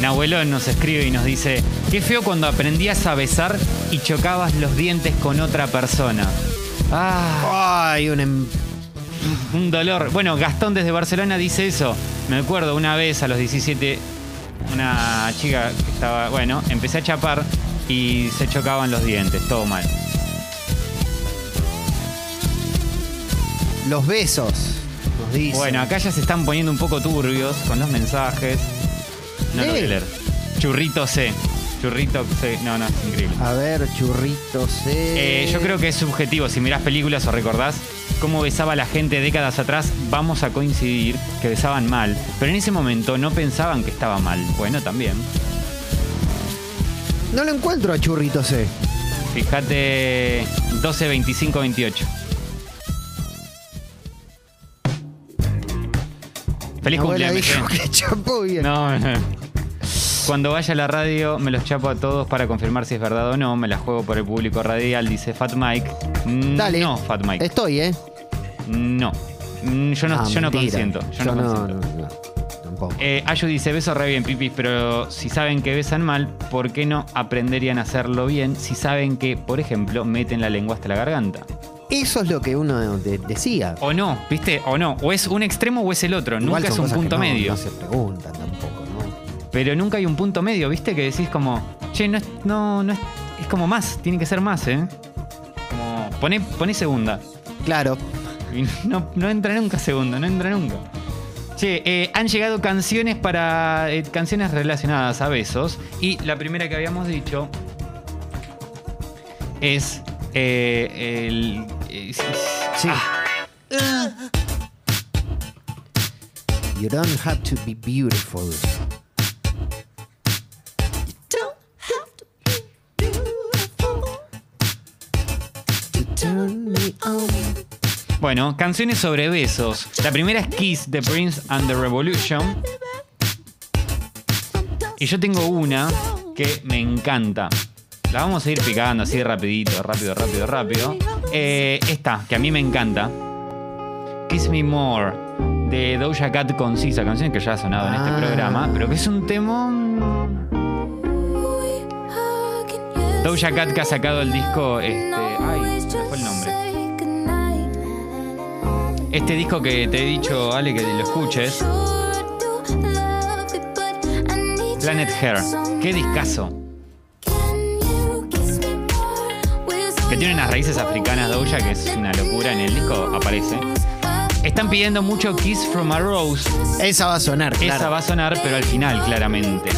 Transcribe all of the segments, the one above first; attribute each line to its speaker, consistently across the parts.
Speaker 1: Nahuelón nos escribe y nos dice, qué feo cuando aprendías a besar y chocabas los dientes con otra persona. Ah,
Speaker 2: Ay, un em-
Speaker 1: un dolor. Bueno, Gastón desde Barcelona dice eso. Me acuerdo una vez a los 17, una chica que estaba, bueno, empecé a chapar y se chocaban los dientes, todo mal.
Speaker 2: los besos. Nos dice.
Speaker 1: Bueno, acá ya se están poniendo un poco turbios con los mensajes. No lo voy a
Speaker 2: Sí.
Speaker 1: leer. Churrito C. Churrito C. No, no, es increíble.
Speaker 2: A ver, churritos.
Speaker 1: Eh, yo creo que es subjetivo. Si mirás películas o recordás cómo besaba la gente décadas atrás, vamos a coincidir que besaban mal. Pero en ese momento no pensaban que estaba mal. Bueno, también.
Speaker 2: No lo encuentro a churritos, C.
Speaker 1: Fíjate 12, 25, 28. Feliz
Speaker 2: Mi
Speaker 1: cumpleaños.
Speaker 2: dijo
Speaker 1: eh.
Speaker 2: que chapó bien.
Speaker 1: No, no. Cuando vaya a la radio me los chapo a todos para confirmar si es verdad o no. Me la juego por el público radial, dice Fat Mike. Mm,
Speaker 2: Dale.
Speaker 1: No, Fat Mike.
Speaker 2: Estoy, ¿eh?
Speaker 1: No. Mm, Yo no,
Speaker 2: Ah,
Speaker 1: yo no
Speaker 2: mentira.
Speaker 1: consiento. Yo, no,
Speaker 2: no,
Speaker 1: consiento.
Speaker 2: no, no, Tampoco.
Speaker 1: Eh, Ayu dice, beso re bien, pipis, pero si saben que besan mal, ¿por qué no aprenderían a hacerlo bien si saben que, por ejemplo, meten la lengua hasta la garganta?
Speaker 2: Eso es lo que uno de- decía.
Speaker 1: O no, ¿viste? O no. O es un extremo o es el otro.
Speaker 2: Igual
Speaker 1: nunca es
Speaker 2: son
Speaker 1: un
Speaker 2: cosas que
Speaker 1: punto
Speaker 2: no-
Speaker 1: medio.
Speaker 2: No se preguntan tampoco.
Speaker 1: Pero nunca hay un punto medio, ¿viste? Que decís como, che, no es, no, no es, es como más, tiene que ser más, ¿eh? Como, poné, poné segunda.
Speaker 2: Claro.
Speaker 1: Y no, no entra nunca segunda, no entra nunca. Che, eh, han llegado canciones para. eh, canciones relacionadas a besos. Y la primera que habíamos dicho es. eh, el.
Speaker 2: Sí.
Speaker 1: ah,
Speaker 2: You don't have to be beautiful.
Speaker 1: Bueno, canciones sobre besos. La primera es Kiss de Prince and the Revolution. Y yo tengo una que me encanta. La vamos a ir picando así rapidito, rápido, rápido, rápido. Eh, esta, que a mí me encanta. Kiss Me More, de Doja Cat con Sisa, canción que ya ha sonado en este
Speaker 2: Ah.
Speaker 1: programa, pero que es un temón. Doja Cat que ha sacado el disco, este, ay, se me fue el nombre. Este disco que te he dicho, Ale, que lo escuches, Planet Hair. Qué discazo. Que tiene unas raíces africanas Doja, que es una locura en el disco, aparece. Están pidiendo mucho Kiss from a Rose.
Speaker 2: Esa va a sonar, claro.
Speaker 1: Esa va a sonar, pero al final, claramente.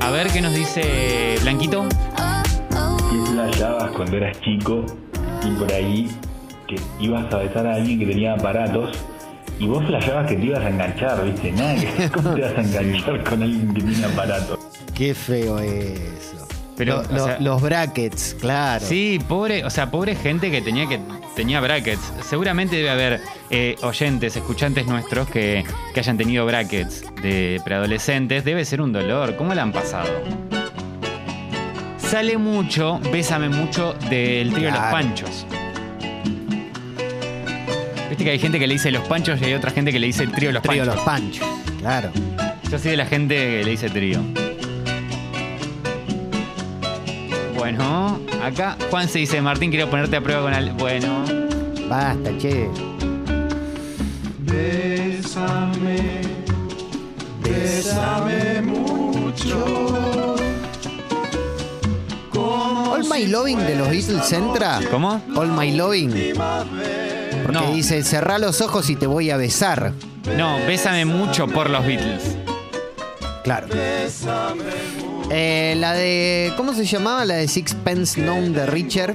Speaker 1: A ver qué nos dice Blanquito.
Speaker 3: ¿Qué flasheabas cuando eras chico y por ahí que ibas a besar a alguien que tenía aparatos y vos flasheabas que te ibas a enganchar, ¿viste? Nada, ¿cómo te vas a enganchar con alguien que tiene aparatos?
Speaker 2: Qué feo eso.
Speaker 1: Pero,
Speaker 2: Lo-
Speaker 1: o
Speaker 2: lo-
Speaker 1: sea-
Speaker 2: los brackets, claro.
Speaker 1: Sí, pobre, o sea, pobre gente que tenía que tenía brackets. Seguramente debe haber eh, oyentes, escuchantes nuestros que, que hayan tenido brackets de preadolescentes. Debe ser un dolor. ¿Cómo la han pasado? Sale mucho, bésame mucho del trío Los
Speaker 2: Claro.
Speaker 1: Panchos. Viste que hay gente que le dice Los Panchos y hay otra gente que le dice el trío Los
Speaker 2: Trío
Speaker 1: Panchos.
Speaker 2: los panchos, claro.
Speaker 1: Yo soy de la gente que le dice trío. Bueno, acá Juan se dice, Martín, quiero ponerte a prueba con al... Bueno,
Speaker 2: Basta, che.
Speaker 4: Bésame, bésame mucho.
Speaker 2: All My Loving de los Beatles entra.
Speaker 1: ¿cómo?
Speaker 2: All My Loving. Porque
Speaker 1: No.
Speaker 2: dice, cerrá los ojos y te voy a besar.
Speaker 1: No, bésame mucho por los Beatles.
Speaker 2: Claro. Eh, la de. ¿Cómo se llamaba? La de Sixpence Known de Richard.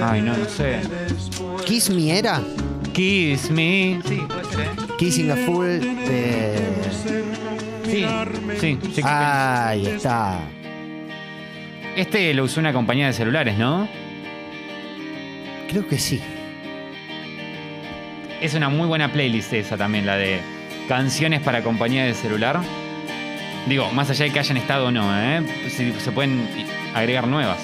Speaker 1: Ay, no, no sé.
Speaker 2: Kiss Me era.
Speaker 1: Kiss me. Sí, puede ser, ¿eh?
Speaker 2: Kissing a Fool de.
Speaker 1: Sí, sí, sí.
Speaker 2: Ahí está.
Speaker 1: Este lo usó una compañía de celulares, ¿no?
Speaker 2: Creo que sí.
Speaker 1: Es una muy buena playlist esa también, la de canciones para compañía de celular. Digo, más allá de que hayan estado o no, ¿eh? Pues, se, se pueden agregar nuevas.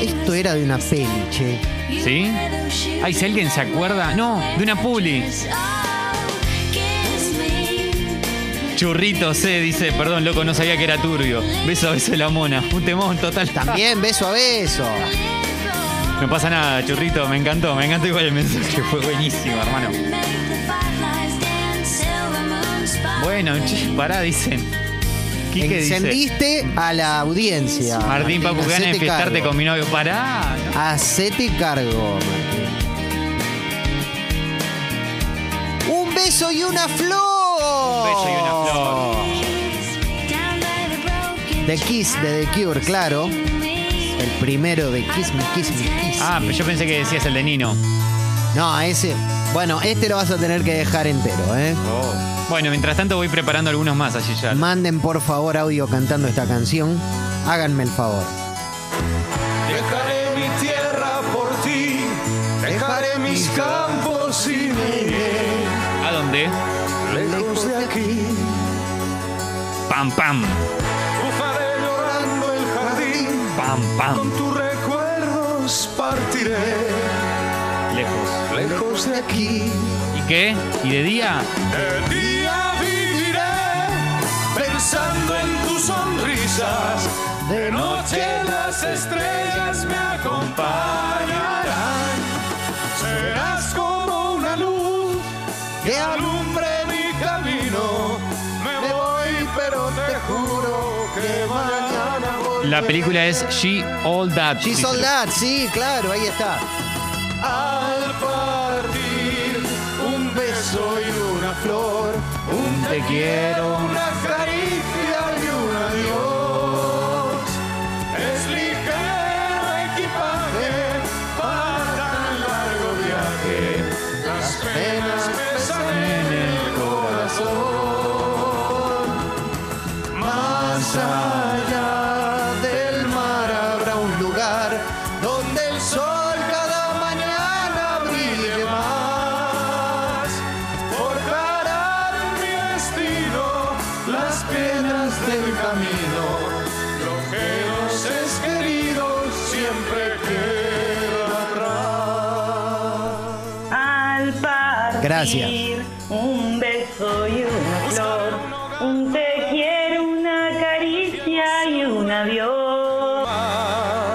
Speaker 2: Esto era de una peli, che.
Speaker 1: ¿Sí? Ay, si alguien se acuerda. No, de una publi. Churrito C dice, perdón, loco, no sabía que era turbio. Beso a beso de la mona. Un temón total.
Speaker 2: También beso a beso.
Speaker 1: No pasa nada, churrito, me encantó, me encantó igual el mensaje, fue buenísimo, hermano. Bueno, che, pará, dicen. Quique dice.
Speaker 2: Encendiste a la audiencia.
Speaker 1: Martín Papu, ganas de
Speaker 2: hacete
Speaker 1: fiestarte
Speaker 2: cargo.
Speaker 1: con mi novio. Pará. no.
Speaker 2: Hacete cargo, Martín. Un beso y una flor.
Speaker 1: Un beso y una flor.
Speaker 2: The Kiss de The Cure, claro. El primero de Kiss Me, Kiss Me, Kiss
Speaker 1: Ah, pero yo pensé que decías el de Nino.
Speaker 2: No, ese. Bueno, este lo vas a tener que dejar entero, ¿eh?
Speaker 1: Bueno, mientras tanto voy preparando algunos más allí ya.
Speaker 2: Manden por favor audio cantando esta canción. Háganme el favor.
Speaker 4: Dejaré mi tierra por ti, dejaré mis campos y iré
Speaker 1: ¿A dónde?
Speaker 4: lejos de aquí.
Speaker 1: Pam, pam,
Speaker 4: Cruzaré llorando el jardín,
Speaker 1: pam, pam.
Speaker 4: con tus recuerdos partiré
Speaker 1: Lejos.
Speaker 4: de aquí.
Speaker 1: ¿Y qué? ¿Y de día?
Speaker 4: De día viviré pensando en tus sonrisas. De noche las estrellas me acompañarán. Serás como una luz que alumbre mi camino. Me voy, pero te juro que mañana volveré.
Speaker 1: La película es She All That.
Speaker 2: She
Speaker 1: dice.
Speaker 2: Sold That, sí, claro, ahí está.
Speaker 4: Al flor, un
Speaker 1: Te quiero.
Speaker 4: una caricia piedras del camino. Lo que nos es querido siempre queda atrás.
Speaker 5: Al partir,
Speaker 2: Gracias.
Speaker 5: un beso y una flor, un te quiero, una caricia y un adiós.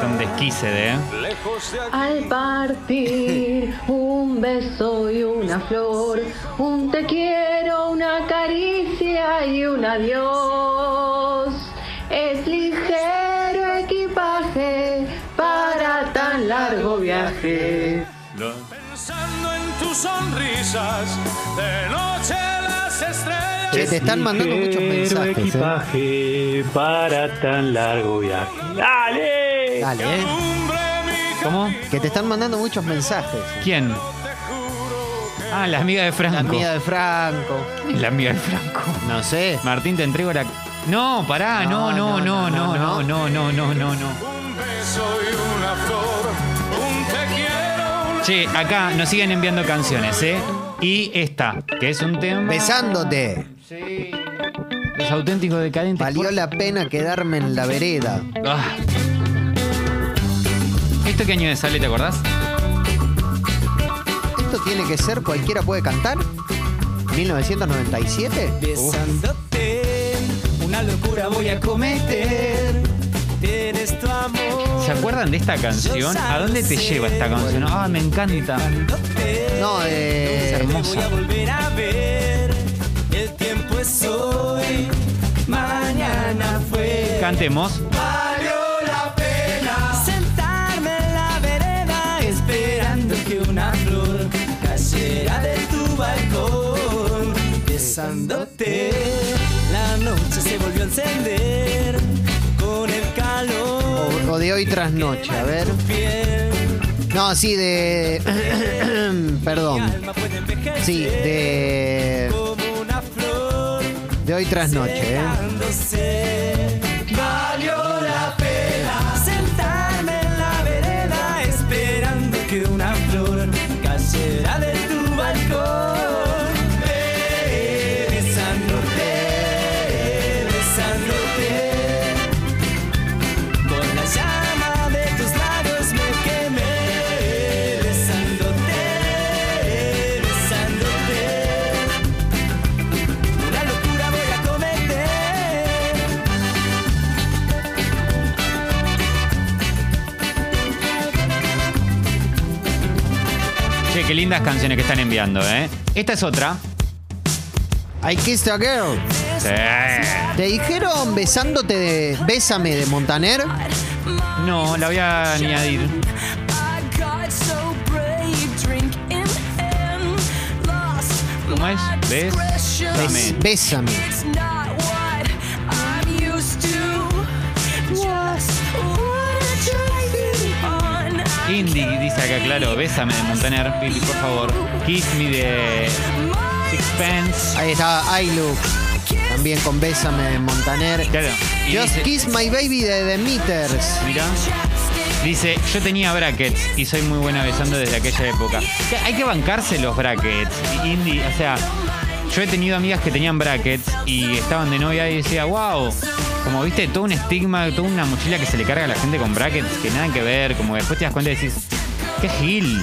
Speaker 1: Un desquice de. ¿eh?
Speaker 4: Lejos de aquí.
Speaker 6: Al partir, un beso y una flor, un te quiero, una caricia y un adiós. Es ligero equipaje para tan largo viaje.
Speaker 4: Pensando en tus sonrisas, de noche las estrellas.
Speaker 2: Che, te están mandando muchos mensajes. ¿eh?
Speaker 3: equipaje para tan largo viaje. ¡Dale!
Speaker 2: Dale, ¿eh?
Speaker 1: ¿Cómo?
Speaker 2: Que te están mandando muchos mensajes.
Speaker 1: ¿Quién? Ah, la amiga de
Speaker 2: La
Speaker 1: Franco.
Speaker 2: amiga de Franco.
Speaker 1: La amiga de Franco.
Speaker 2: No sé.
Speaker 1: Martín, te entrego la. No, pará, no, no, no, no, no, no, no, no, no, no.
Speaker 4: Un beso y una flor, un te quiero,
Speaker 1: Che, acá nos siguen enviando canciones, ¿eh? Y esta, que es un tema.
Speaker 2: Besándote.
Speaker 1: Sí. Los auténticos decadentes.
Speaker 2: Valió la pena quedarme en la vereda.
Speaker 1: Ah. ¿Esto qué año de sale, te acordás?
Speaker 2: ¿Esto tiene que ser cualquiera puede cantar? ¿1997?
Speaker 7: Besándote, una locura voy a cometer. Tienes tu amor.
Speaker 1: ¿Se acuerdan de esta canción? ¿A dónde te lleva esta canción? Ah, me encanta.
Speaker 2: No,
Speaker 1: Es
Speaker 2: eh,
Speaker 7: te voy
Speaker 1: hermosa.
Speaker 7: a volver a ver. El tiempo es hoy, mañana fue.
Speaker 1: Cantemos.
Speaker 7: Tu balcón. Besándote, la noche se volvió a encender con el calor.
Speaker 2: o, o de hoy tras noche, a ver. No, sí, de. Perdón. Sí, de. De hoy tras noche, ¿eh?
Speaker 7: Valió la pena sentarme en la vereda esperando que una flor cayera de tu
Speaker 1: go. Lindas canciones que están enviando, ¿eh? Esta es otra.
Speaker 2: I kissed a girl.
Speaker 1: Sí.
Speaker 2: ¿Te dijeron besándote de Bésame de Montaner?
Speaker 1: No, la voy a añadir. ¿Cómo es? ¿Ves?
Speaker 2: Bes- Bésame.
Speaker 1: Indie dice acá, claro, bésame de Montaner, Billy, por favor. Kiss me de Sixpence.
Speaker 2: Ahí está I Look. También con Bésame de Montaner.
Speaker 1: Claro. Y
Speaker 2: Just
Speaker 1: dice-
Speaker 2: Kiss My Baby de The Meters.
Speaker 1: Mira. Dice, yo tenía brackets y soy muy buena besando desde aquella época. Hay que bancarse los brackets. Indie, o sea, yo he tenido amigas que tenían brackets y estaban de novia y decía, wow. Como viste, todo un estigma, toda una mochila que se le carga a la gente con brackets que nada que ver. Como después te das cuenta y decís, qué gil.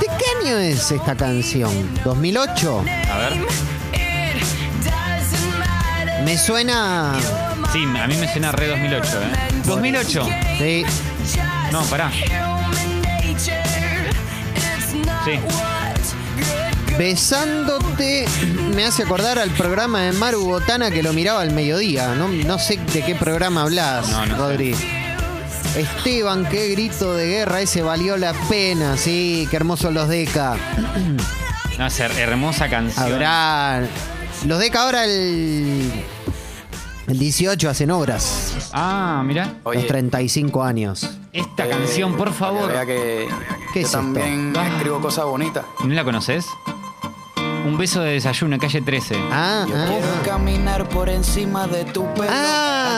Speaker 2: ¿De qué año es esta canción? ¿2008?
Speaker 1: A ver.
Speaker 2: Me suena.
Speaker 1: Sí, a mí me suena re 2008, ¿eh? 2008.
Speaker 2: Sí.
Speaker 1: No, pará. Sí.
Speaker 2: Besándote me hace acordar al programa de Maru Botana que lo miraba al mediodía. No, no sé de qué programa hablas,
Speaker 1: No, no sé.
Speaker 2: Rodri. Esteban, qué grito de guerra, ese valió la pena, sí, qué hermosos los Deca.
Speaker 1: No, es her- hermosa canción.
Speaker 2: Habrá. Los Deca ahora el. El 18 hacen obras.
Speaker 1: Ah, mira.
Speaker 2: los 35 años.
Speaker 1: Esta canción, por favor.
Speaker 8: Que
Speaker 2: ¿Qué
Speaker 8: yo
Speaker 2: es esto?
Speaker 8: también escribo cosas bonitas.
Speaker 1: ¿No la conoces? Un beso de desayuno, calle 13.
Speaker 2: Ah,
Speaker 8: Yo
Speaker 2: ah,
Speaker 8: quiero caminar por encima de tu pelo
Speaker 2: Ah,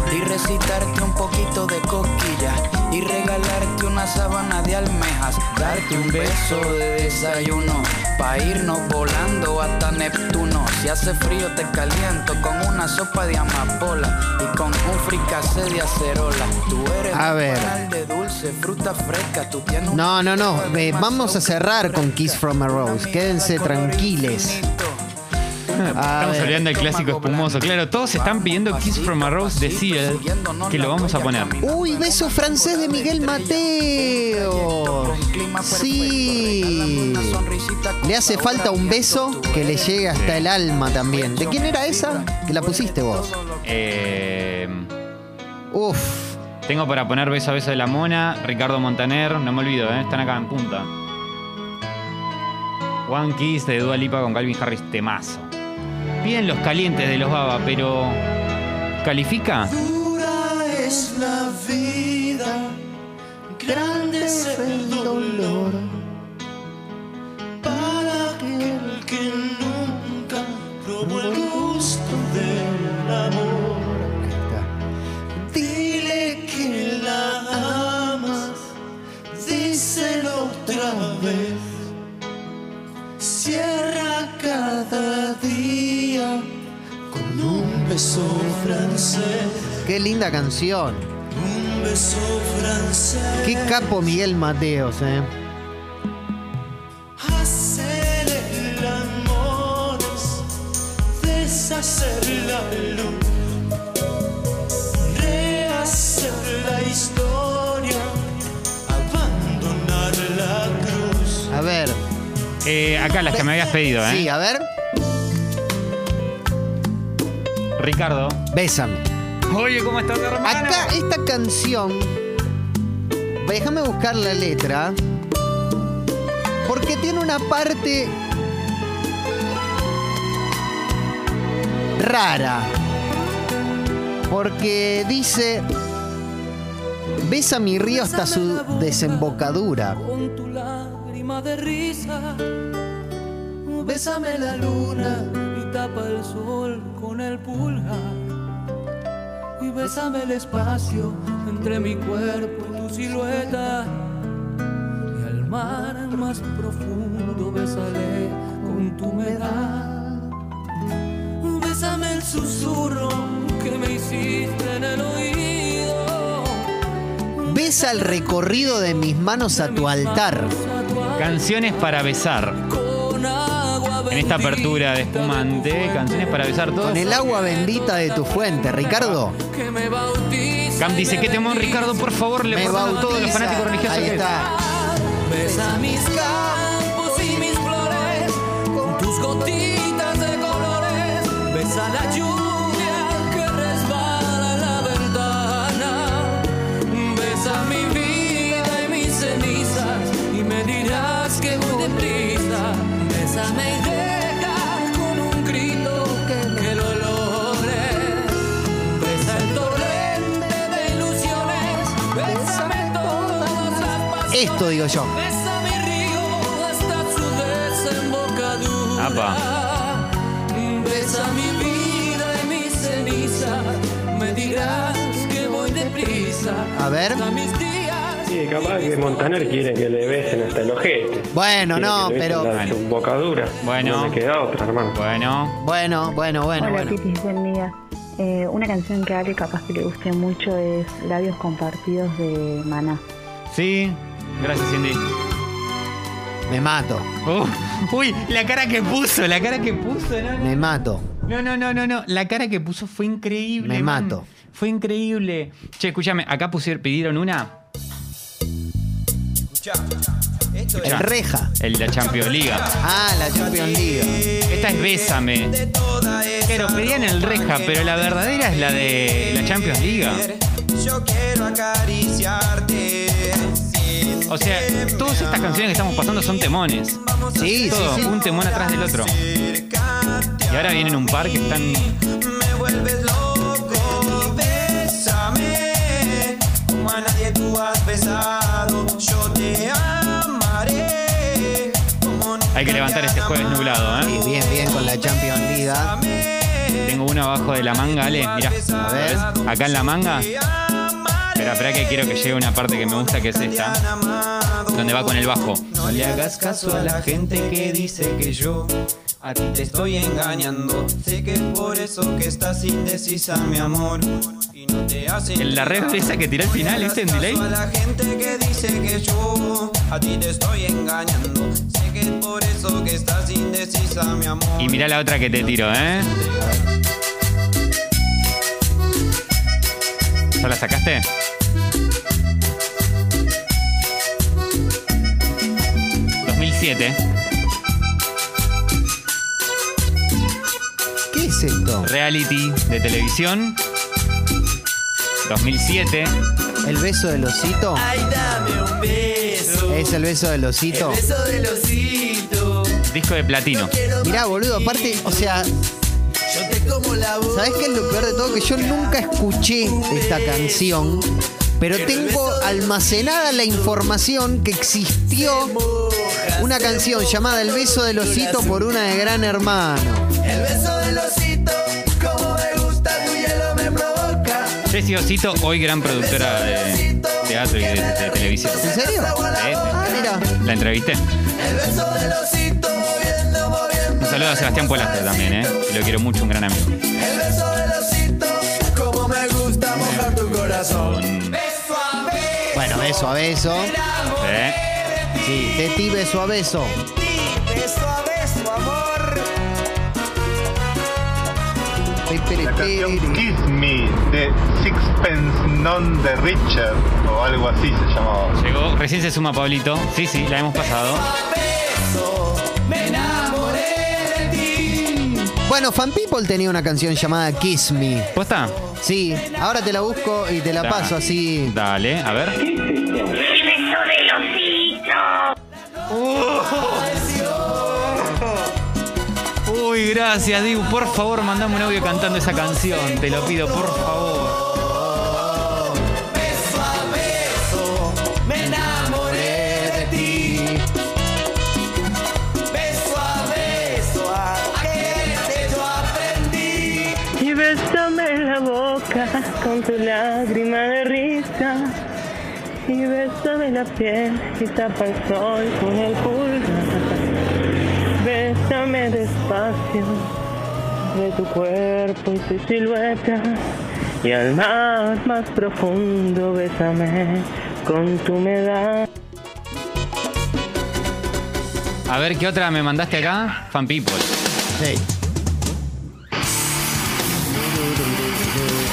Speaker 8: y recitarte un poquito de cosquilla y regalarte una sábana de almejas, darte un beso de desayuno pa irnos volando hasta Neptuno. Si hace frío te caliento con una sopa de amapola y con un fricasé de acerola. Tú eres
Speaker 2: A
Speaker 8: un
Speaker 2: ver.
Speaker 8: de dulce, fruta fresca, tú tienes un
Speaker 2: No, no, no. eh, vamos a cerrar con Kiss from a Rose. Quédense tranquiles.
Speaker 8: infinito.
Speaker 1: Estamos olvidando del clásico espumoso. Claro, todos están pidiendo Kiss from a Rose de Seal, que lo vamos a poner.
Speaker 2: Uy, beso francés de Miguel Mateo. Sí. Le hace falta un beso que le llegue hasta el alma también. ¿De quién era esa? Que la pusiste vos.
Speaker 1: Eh,
Speaker 2: Uf.
Speaker 1: tengo para poner beso a beso de la mona, Ricardo Montaner, no me olvido, ¿eh? están acá en punta. One Kiss de Dua Lipa con Calvin Harris, temazo. Piden los calientes de los Baba, pero. ¿Califica?
Speaker 7: Dura es la vida, grande es el dolor. Para aquel que nunca probó el gusto beso francés.
Speaker 2: Qué linda canción.
Speaker 7: Un beso francés.
Speaker 2: Qué capo Miguel Mateos, eh.
Speaker 7: Hacer el amor es deshacer la luz. Rehacer la historia. Abandonar la cruz.
Speaker 2: A ver.
Speaker 1: Eh, acá las que me habías pedido, ¿eh?
Speaker 2: Sí, a ver.
Speaker 1: Ricardo.
Speaker 2: Bésame.
Speaker 1: Oye, ¿cómo estás, hermano?
Speaker 2: Acá esta canción. Déjame buscar la letra. Porque tiene una parte rara. Porque dice. Besa mi río hasta su desembocadura.
Speaker 7: Con tu lágrima de risa. Bésame la luna tapa el sol con el pulgar. Y bésame el espacio entre mi cuerpo y tu silueta y al mar más profundo bésale con tu humedad. Bésame el susurro que me hiciste en el oído.
Speaker 2: Besa el recorrido de mis manos a tu altar.
Speaker 1: Canciones para besar. En esta apertura de espumante, canciones para besar todos.
Speaker 2: Con el agua bendita de tu fuente, Ricardo.
Speaker 7: que me bautiza.
Speaker 1: Cam dice, ¿qué temón, Ricardo? Por favor, le a todos los fanáticos religiosos.
Speaker 2: Ahí
Speaker 1: que-
Speaker 2: está. Esto digo yo.
Speaker 7: Besa mi río hasta su desembocadura.
Speaker 1: Apa.
Speaker 7: Besa mi vida y mi ceniza. Me dirás que voy deprisa.
Speaker 2: A ver.
Speaker 9: Sí, capaz que Montaner quiere que le besen hasta el ojete.
Speaker 2: Bueno,
Speaker 9: Quiere
Speaker 2: no,
Speaker 9: que le besen
Speaker 2: pero.
Speaker 9: la bocadura.
Speaker 1: Bueno.
Speaker 9: No me queda otra, hermano.
Speaker 1: Bueno,
Speaker 2: Bueno, bueno, bueno,
Speaker 10: Hola
Speaker 2: bueno.
Speaker 10: Pitis, buen día. Eh, una canción que a Ale capaz que le guste mucho es Labios Compartidos de Maná.
Speaker 1: sí. Gracias, Cindy.
Speaker 2: Me mato,
Speaker 1: Uh, uy, la cara que puso, la cara que puso, no, no.
Speaker 2: me mato.
Speaker 1: No, no, no, no, no. La cara que puso fue increíble.
Speaker 2: Me
Speaker 1: man.
Speaker 2: mato.
Speaker 1: Fue increíble. Che, escúchame, acá pusieron, pidieron una.
Speaker 2: El reja.
Speaker 1: El la Champions League.
Speaker 2: Ah, la Champions League.
Speaker 1: Esta es Bésame. Pero pedían el Reja, pero la verdadera es la de la Champions League.
Speaker 8: Yo quiero acariciarte.
Speaker 1: O sea, todas estas canciones que estamos pasando son temones.
Speaker 2: Sí, sí,
Speaker 1: Todo,
Speaker 2: sí.
Speaker 1: un temón atrás del otro. Y ahora vienen un par que están.
Speaker 8: Me vuelves loco. Bésame. Como a nadie tú has besado. Yo te amaré. Como
Speaker 1: Hay que levantar este jueves nublado,
Speaker 2: Sí,
Speaker 1: ¿eh?
Speaker 2: bien, bien con la Champions League.
Speaker 1: Tengo uno abajo de la manga, Ale. Mira,
Speaker 2: A ver.
Speaker 1: acá en la manga. Espera, espera que quiero que llegue una parte que me gusta, que es esta. Donde va con el bajo.
Speaker 8: No le hagas caso a la gente que dice que yo a ti te estoy engañando. Sé que es por eso que estás indecisa, mi amor. Y no te hacen
Speaker 1: En la red esa que tiró al final, ¿viste? En delay.
Speaker 8: a la gente que dice que yo a ti te estoy engañando. Sé que es por eso que estás indecisa, mi amor.
Speaker 1: Y mirá la otra que te tiro, ¿eh? ¿Ya la sacaste? ¿2007?
Speaker 2: ¿Qué es esto?
Speaker 1: Reality de televisión. 2007.
Speaker 2: ¿El beso del osito?
Speaker 7: Ay, dame un beso.
Speaker 2: ¿Es el beso del osito?
Speaker 7: Beso del osito.
Speaker 1: Disco de platino.
Speaker 2: Mirá, boludo, aparte, o sea,
Speaker 7: Yo te como la voz.
Speaker 2: ¿sabés qué es lo peor de todo? Que yo nunca escuché esta canción, pero tengo almacenada la información que existió una canción llamada El beso del osito por una de Gran Hermano.
Speaker 7: El beso del osito. Como me gusta tu hielo me provoca.
Speaker 1: Jessy Osito, hoy gran productora de teatro y de, de televisión.
Speaker 2: ¿En serio?
Speaker 1: Sí,
Speaker 2: Ah, mira.
Speaker 1: La entrevisté.
Speaker 7: El beso del osito moviendo, moviendo.
Speaker 1: Un saludo a Sebastián Polastre también, ¿eh? Que Lo quiero mucho, un gran amigo.
Speaker 7: El beso del osito. Como me gusta mojar tu corazón.
Speaker 1: Con-
Speaker 7: Beso a beso.
Speaker 2: Bueno, beso a beso.
Speaker 1: ¿eh?
Speaker 2: Sí, de ti beso a beso.
Speaker 7: Beso a beso, amor.
Speaker 11: La canción Kiss Me de Sixpence Non the Richer o algo así se llamaba.
Speaker 1: Llegó, recién se suma Pablito. Sí, sí, la hemos pasado.
Speaker 7: Beso. Me enamoré de ti.
Speaker 2: Bueno, Fan People tenía una canción llamada Kiss Me.
Speaker 1: ¿Posta?
Speaker 2: Sí, ahora te la busco y te la
Speaker 1: Da-
Speaker 2: paso así.
Speaker 1: Dale, a ver. Gracias, Dibu. Por favor, mandame un audio cantando esa canción. Te lo pido, por favor.
Speaker 7: Beso a beso. Me enamoré de ti. Beso a beso. A quererte yo aprendí.
Speaker 5: Y bésame la boca con tu lágrima de risa. y bésame la piel y tapa el sol con el pulgar. Bésame despacio de tu cuerpo y tu silueta. Y al mar más profundo, bésame con tu humedad.
Speaker 1: A ver, ¿qué otra me mandaste acá? Fan People.
Speaker 2: Sí.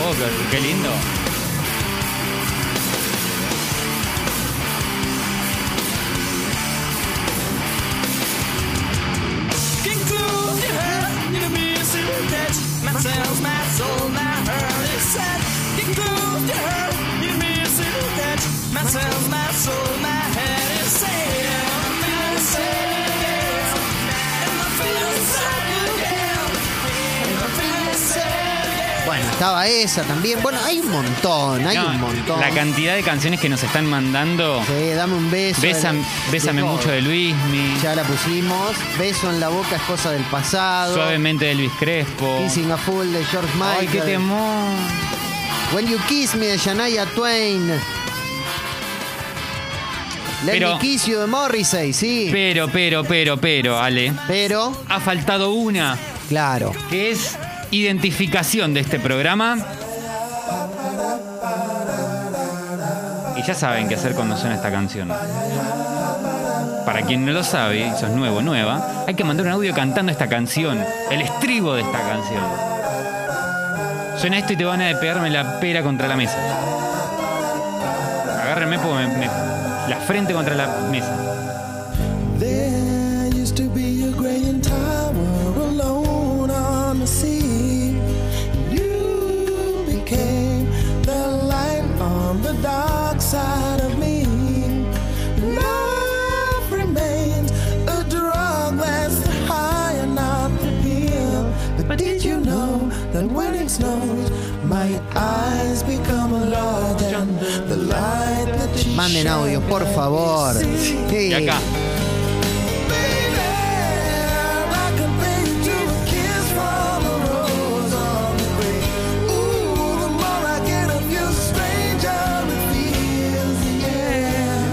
Speaker 1: Oh, qué lindo.
Speaker 2: Estaba esa también. Bueno, hay un montón, hay
Speaker 1: No,
Speaker 2: un montón.
Speaker 1: La cantidad de canciones que nos están mandando.
Speaker 2: Sí, dame un beso.
Speaker 1: Bésame,
Speaker 2: De-
Speaker 1: bésame
Speaker 2: de
Speaker 1: mucho de Luismi.
Speaker 2: Ya la pusimos. Beso en la boca es cosa del pasado.
Speaker 1: Suavemente de Luis Crespo.
Speaker 2: Kissing a Fool de George Michael.
Speaker 1: Ay, qué temor.
Speaker 2: When You Kiss Me de Shania Twain. Let
Speaker 1: Pero-
Speaker 2: Me Kiss You de Morrissey, sí.
Speaker 1: Pero, pero, pero, pero, Ale.
Speaker 2: Pero,
Speaker 1: Ha faltado una,
Speaker 2: claro.
Speaker 1: que es identificación de este programa. Y ya saben qué hacer cuando suena esta canción. Para quien no lo sabe, y sos nuevo, nueva, hay que mandar un audio cantando esta canción, el estribo de esta canción. Suena esto y te van a pegarme la pera contra la mesa. Agárrenme porque me- la frente contra la mesa.
Speaker 2: Manden audio, por favor. Sí.
Speaker 1: Y acá.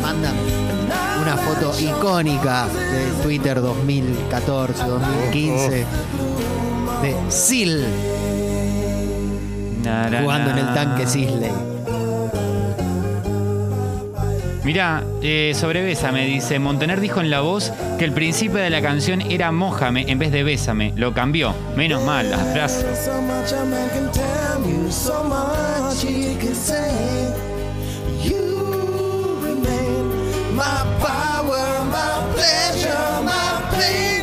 Speaker 2: Mandan una foto icónica de Twitter 2014, 2015 de Sil jugando en el tanque Sisley.
Speaker 1: Mirá, eh, sobre Bésame, dice, Montaner dijo en la voz que el principio de la canción era Mójame en vez de Bésame. Lo cambió. Menos mal,
Speaker 12: my power, my pleasure, my pain,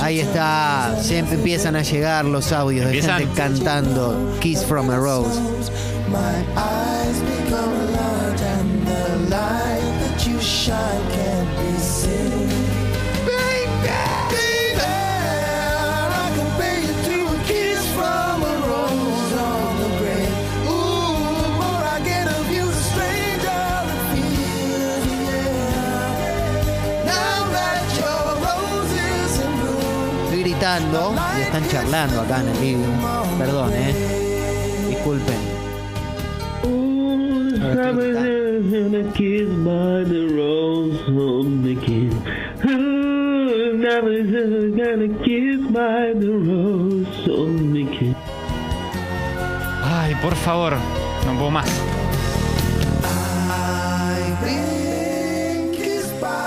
Speaker 2: Ahí está, siempre empiezan a llegar los audios de
Speaker 1: ¿Empiezan?
Speaker 2: gente cantando Kiss from a Rose.
Speaker 12: My eyes become large and the light that you shine
Speaker 2: gritando y están charlando acá en el vídeo. Perdón, eh. Disculpen.
Speaker 1: Ay, por favor, no puedo más.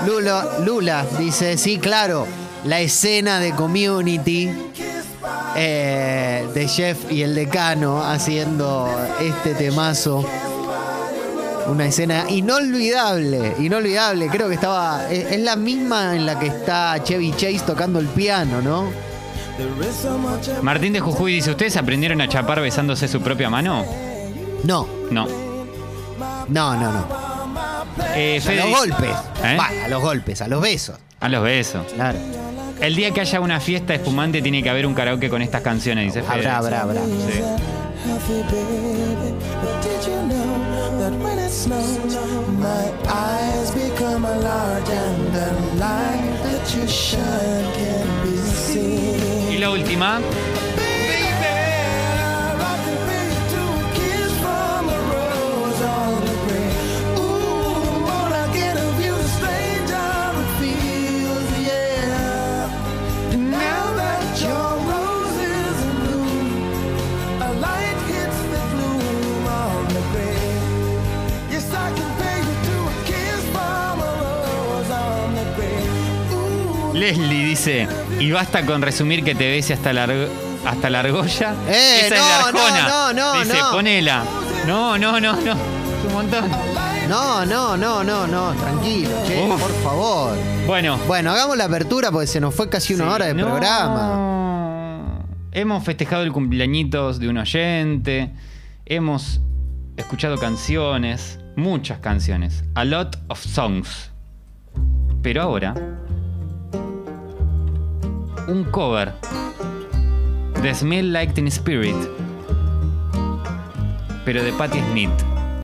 Speaker 2: Lula, Lula dice, sí, claro, la escena de community eh, de Jeff y el decano haciendo este temazo. Una escena inolvidable, inolvidable. Creo que estaba. Es, es la misma en la que está Chevy Chase tocando el piano, ¿no?
Speaker 1: Martín de Jujuy dice, ¿ustedes aprendieron a chapar besándose su propia mano?
Speaker 2: No,
Speaker 1: No.
Speaker 2: no, no, no.
Speaker 1: Eh,
Speaker 2: A
Speaker 1: Fede
Speaker 2: los golpes.
Speaker 1: ¿Eh?
Speaker 2: Va, a los golpes, a los besos.
Speaker 1: A los besos.
Speaker 2: Claro.
Speaker 1: El día que haya una fiesta espumante tiene que haber un karaoke con estas canciones, dice Fede.
Speaker 2: Habrá, habrá, habrá.
Speaker 1: Sí.
Speaker 12: healthy baby. But
Speaker 1: Leslie dice, y basta con resumir que te bese hasta la, hasta la argolla.
Speaker 2: Eh,
Speaker 1: Esa es de Arjona.
Speaker 2: no, no, no,
Speaker 1: Dice,
Speaker 2: no.
Speaker 1: ponela. No, no, no, no. Es un montón.
Speaker 2: No, no, no, no, no, tranquilo, che,
Speaker 1: Uf.
Speaker 2: por favor.
Speaker 1: Bueno.
Speaker 2: Bueno, hagamos la apertura porque se nos fue casi una
Speaker 1: Sí,
Speaker 2: hora de
Speaker 1: no.
Speaker 2: programa.
Speaker 1: Hemos festejado el cumpleañitos de un oyente. Hemos escuchado canciones. Muchas canciones. A lot of songs. Pero ahora. Un cover. de Smell Like Teen Spirit. Pero de Patti Smith.